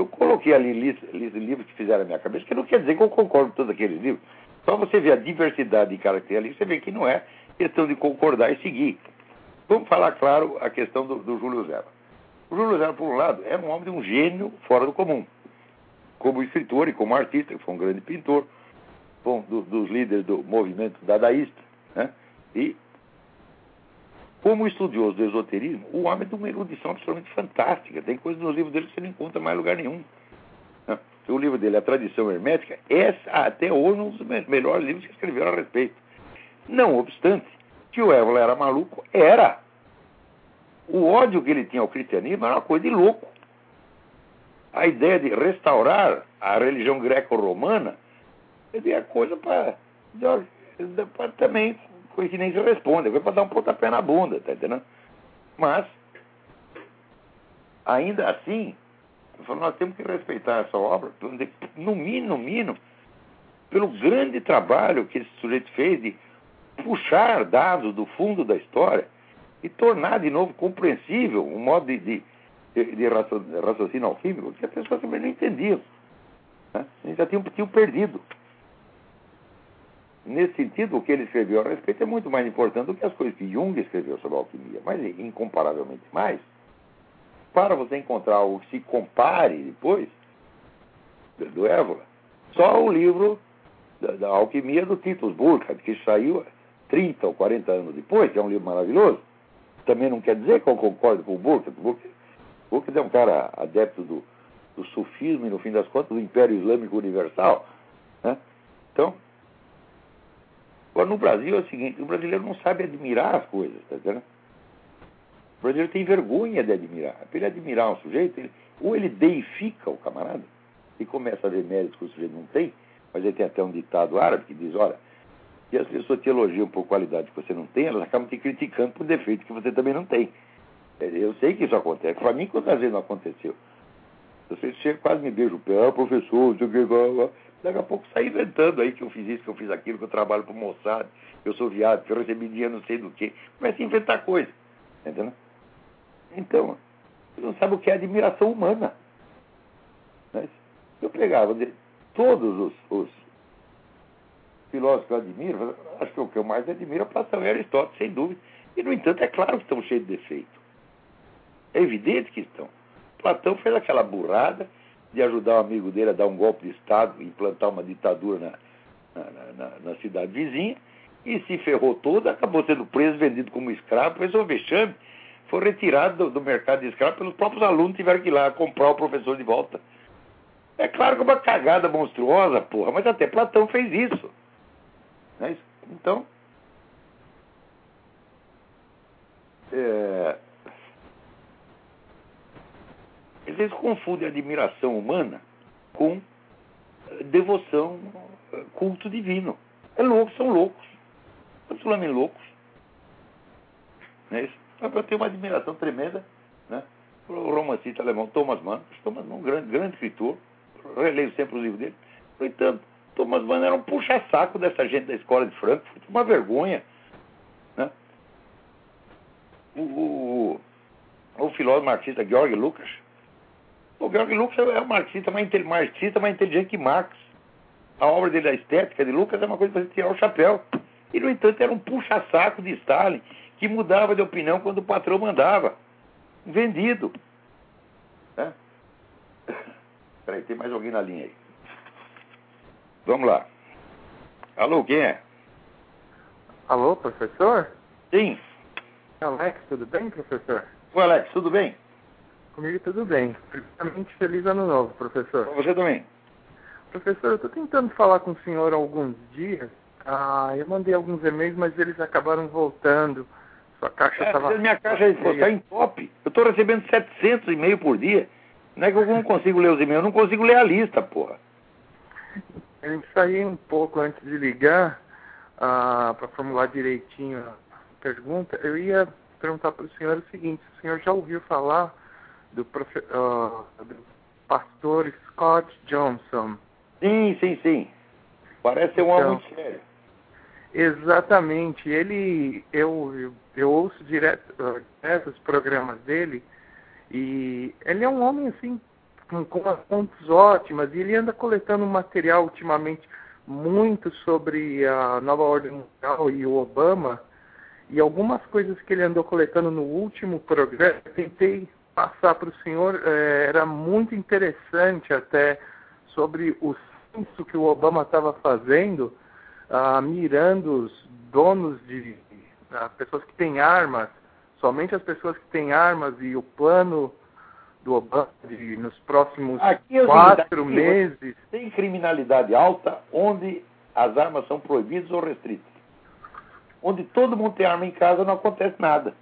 Eu coloquei ali lista, livros que fizeram na minha cabeça, que não quer dizer que eu concordo com todos aqueles livros. Só você ver a diversidade de caracteres ali, você vê que não é questão de concordar e seguir. Vamos falar, claro, a questão do, do Júlio Zero. O Júlio Zero, por um lado, era um homem de um gênio fora do comum. Como escritor e como artista, que foi um grande pintor bom, do, dos líderes do movimento dadaísta. Né? E, como estudioso do esoterismo, o homem é de uma erudição absolutamente fantástica. Tem coisas nos livros dele que você não encontra mais lugar nenhum. Né? O livro dele, A Tradição Hermética, é até hoje um dos melhores livros que escreveram a respeito. Não obstante, que o Évola era maluco, era. O ódio que ele tinha ao cristianismo era uma coisa de louco. A ideia de restaurar a religião greco-romana é coisa para também coisa que nem se responde, é para dar um pontapé na bunda, tá entendendo? Mas, ainda assim, nós temos que respeitar essa obra, no mínimo, no mínimo, pelo grande trabalho que esse sujeito fez de puxar dados do fundo da história e tornar de novo compreensível um modo de, de, de, raciocínio alquímico que as pessoas também não entendiam. Né? Eles já tinham, tinham perdido. Nesse sentido, o que ele escreveu a respeito é muito mais importante do que as coisas que Jung escreveu sobre a alquimia, mas incomparavelmente mais. Para você encontrar algo que se compare depois do Évola, só o livro da, da Alquimia do Titus Burkhardt, que saiu 30 ou 40 anos depois, que é um livro maravilhoso. Também não quer dizer que eu concordo com o Burkhardt. Burkhardt, Burkhardt é um cara adepto do, do sufismo e, no fim das contas, do Império Islâmico Universal. Né? Então, Agora, no Brasil é o seguinte: o brasileiro não sabe admirar as coisas, tá entendendo? O brasileiro tem vergonha de admirar. Para ele admirar um sujeito, ele, ou ele deifica o camarada e começa a ver méritos que o sujeito não tem, mas ele tem até um ditado árabe que diz: olha, se as pessoas te elogiam por qualidade que você não tem, elas acabam te criticando por defeito que você também não tem. É, eu sei que isso acontece. Para mim, quantas vezes não aconteceu? Você chega, quase me beija o pé, ah, professor, não sei o que, Daqui a pouco sai inventando aí que eu fiz isso, que eu fiz aquilo, que eu trabalho para o Mossad, que eu sou viado, que eu recebi dinheiro não sei do que. Começa a inventar coisa. Entendeu? Então, você não sabe o que é admiração humana. Mas eu pegava todos os, os filósofos que eu admiro, acho que o que eu mais admiro é Platão e Aristóteles, sem dúvida. E, no entanto, é claro que estão cheios de defeito. É evidente que estão. Platão fez aquela burrada de ajudar o amigo dele a dar um golpe de Estado, implantar uma ditadura na, na, na, na cidade vizinha, e se ferrou todo, acabou sendo preso, vendido como escravo, fez um vexame, foi retirado do, do, mercado de escravo pelos próprios alunos, tiveram que ir lá comprar o professor de volta. É claro que é uma cagada monstruosa, porra, mas até Platão fez isso. É isso? Então, é, Às vezes confundem admiração humana com eh, devoção, eh, culto divino. É louco, são loucos. Absolutamente loucos. Não é isso? Eu tenho uma admiração tremenda né, para o romancista alemão Thomas Mann. Thomas Mann, um grande, grande escritor. Releio sempre os livros dele. No entanto, Thomas Mann era um puxa-saco dessa gente da escola de Frankfurt. Uma vergonha. Né? O, o, o filósofo marxista Georg Lucas o Georg Lucas é um marxista mais, marxista mais inteligente que Marx. A obra dele, a estética de Lucas, é uma coisa para você tirar o chapéu. E, no entanto, era um puxa-saco de Stalin que mudava de opinião quando o patrão mandava. Vendido. É? Peraí, tem mais alguém na linha aí. Vamos lá. Alô, quem é? Alô, professor? Sim. Alex, tudo bem, professor? Oi, Alex, tudo bem? Comigo tudo bem. Primeiramente, feliz ano novo, professor. Você também. Professor, eu estou tentando falar com o senhor há alguns dias. Ah, eu mandei alguns e-mails, mas eles acabaram voltando. Sua caixa estava... É, minha caixa está em top. Eu estou recebendo 700 e-mails por dia. Não é que eu não consigo ler os e-mails, eu não consigo ler a lista, porra. Eu ensaiei um pouco antes de ligar ah, para formular direitinho a pergunta. Eu ia perguntar para o senhor o seguinte: o senhor já ouviu falar do, profe, uh, do pastor Scott Johnson? Sim, sim, sim. Parece ser um então, homem muito sério. Exatamente. Ele, eu, eu, eu ouço direto, uh, direto os programas dele e ele é um homem assim com, com as fontes ótimas e ele anda coletando material ultimamente muito sobre a nova ordem mundial e o Obama e algumas coisas que ele andou coletando no último programa eu tentei passar para o senhor é, era muito interessante até sobre o censo que o Obama estava fazendo ah, mirando os donos de ah, pessoas que têm armas somente as pessoas que têm armas e o plano do Obama de, nos próximos aqui, quatro aqui, meses. Tem criminalidade alta onde as armas são proibidas ou restritas. Onde todo mundo tem arma em casa não acontece nada.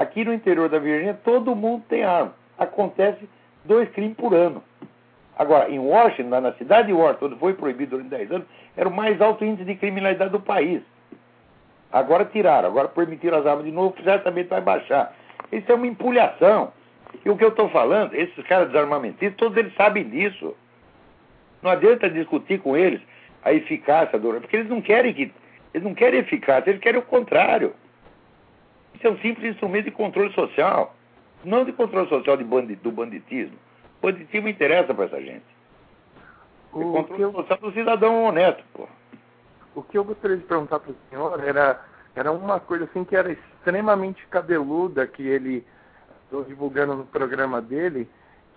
Aqui no interior da Virgínia todo mundo tem arma. Acontece dois crimes por ano. Agora, em Washington, na cidade de Washington, onde foi proibido durante 10 anos, era o mais alto índice de criminalidade do país. Agora tiraram, agora permitiram as armas de novo, certamente vai baixar. Isso é uma empulhação. E o que eu estou falando, esses caras desarmamentistas, todos eles sabem disso. Não adianta discutir com eles a eficácia do. Porque eles não querem que. Eles não querem eficácia, eles querem o contrário. Isso é um simples instrumento de controle social. Não de controle social de bandit, do banditismo. O banditismo interessa para essa gente. O é controle eu... social do cidadão honesto, pô. O que eu gostaria de perguntar para o senhor era, era uma coisa assim que era extremamente cabeluda que ele estou divulgando no programa dele,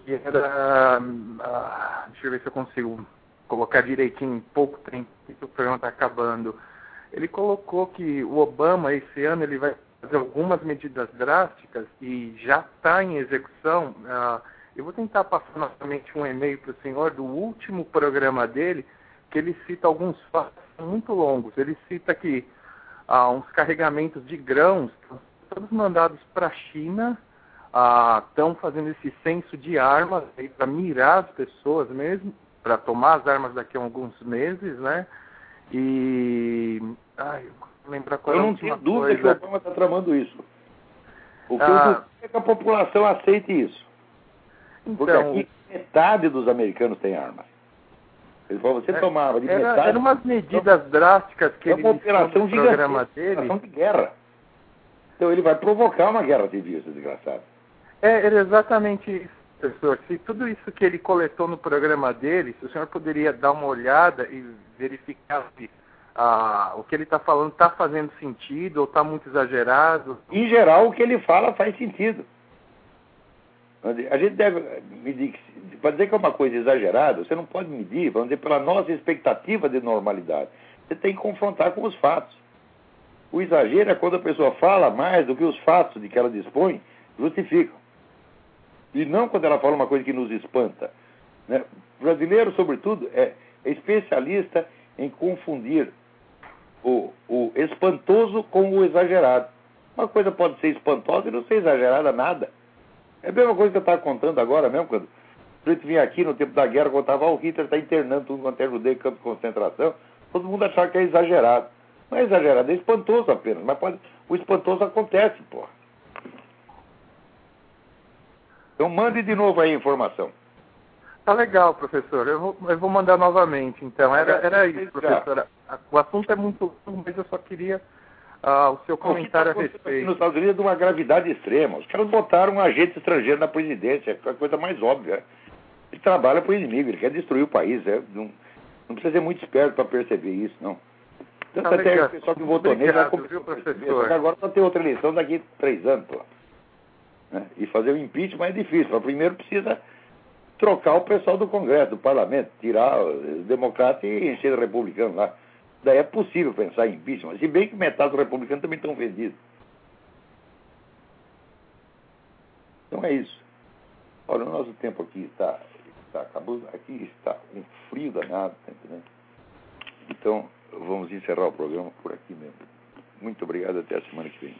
que era. Ah, deixa eu ver se eu consigo colocar direitinho em pouco tempo, que o programa está acabando. Ele colocou que o Obama, esse ano, ele vai algumas medidas drásticas e já está em execução. Ah, eu vou tentar passar novamente um e-mail para o senhor do último programa dele, que ele cita alguns fatos muito longos. Ele cita que ah, uns carregamentos de grãos, todos mandados para a China, estão ah, fazendo esse censo de armas para mirar as pessoas mesmo, para tomar as armas daqui a alguns meses, né? E. Ai, lembrar qual Eu não tenho dúvida que o Obama está tramando isso. O que ah, eu é que a população aceite isso. Então, Porque aqui metade dos americanos tem armas. Ele falou, você é, tomava de era, metade. Eram umas medidas drásticas que é ele uma operação no programa dele. Operação de guerra. Então ele vai provocar uma guerra civil, esse desgraçado. É, era exatamente isso, professor. Se tudo isso que ele coletou no programa dele, se o senhor poderia dar uma olhada e verificar se ah, o que ele está falando está fazendo sentido ou está muito exagerado? Em geral, o que ele fala faz sentido. A gente deve medir, para dizer que é uma coisa exagerada, você não pode medir, vamos dizer, pela nossa expectativa de normalidade. Você tem que confrontar com os fatos. O exagero é quando a pessoa fala mais do que os fatos de que ela dispõe justificam. E não quando ela fala uma coisa que nos espanta. Né? O brasileiro, sobretudo, é, é especialista em confundir o, o espantoso com o exagerado. Uma coisa pode ser espantosa e não ser exagerada nada. É a mesma coisa que eu estava contando agora mesmo, quando a gente vinha aqui no tempo da guerra, contava, o Hitler está internando tudo quanto é judeu em campo de concentração. Todo mundo achava que é exagerado. Não é exagerado, é espantoso apenas. Mas pode, o espantoso acontece, porra. Então mande de novo aí a informação. Tá legal, professor. Eu vou, eu vou mandar novamente. Então, era, era isso, professora. O assunto é muito longo, mas eu só queria uh, o seu comentário a respeito. Nos Estados Unidos é de uma gravidade extrema. Os caras botaram um agente estrangeiro na presidência, é a coisa mais óbvia. Ele trabalha para o inimigo, ele quer destruir o país. É, não, não precisa ser muito esperto para perceber isso, não. Tanto tá até o pessoal que votou nele vai começar. Agora vai ter outra eleição daqui a três anos, pô. Né? E fazer o impeachment é difícil. Mas primeiro precisa trocar o pessoal do Congresso, do Parlamento, tirar os democratas e encher o republicano lá. Daí é possível pensar em impeachment, se bem que metade dos republicanos também estão vendidos. Então é isso. Olha, o nosso tempo aqui está, está acabando, aqui está um frio danado, tá entendendo? Então, vamos encerrar o programa por aqui mesmo. Muito obrigado, até a semana que vem.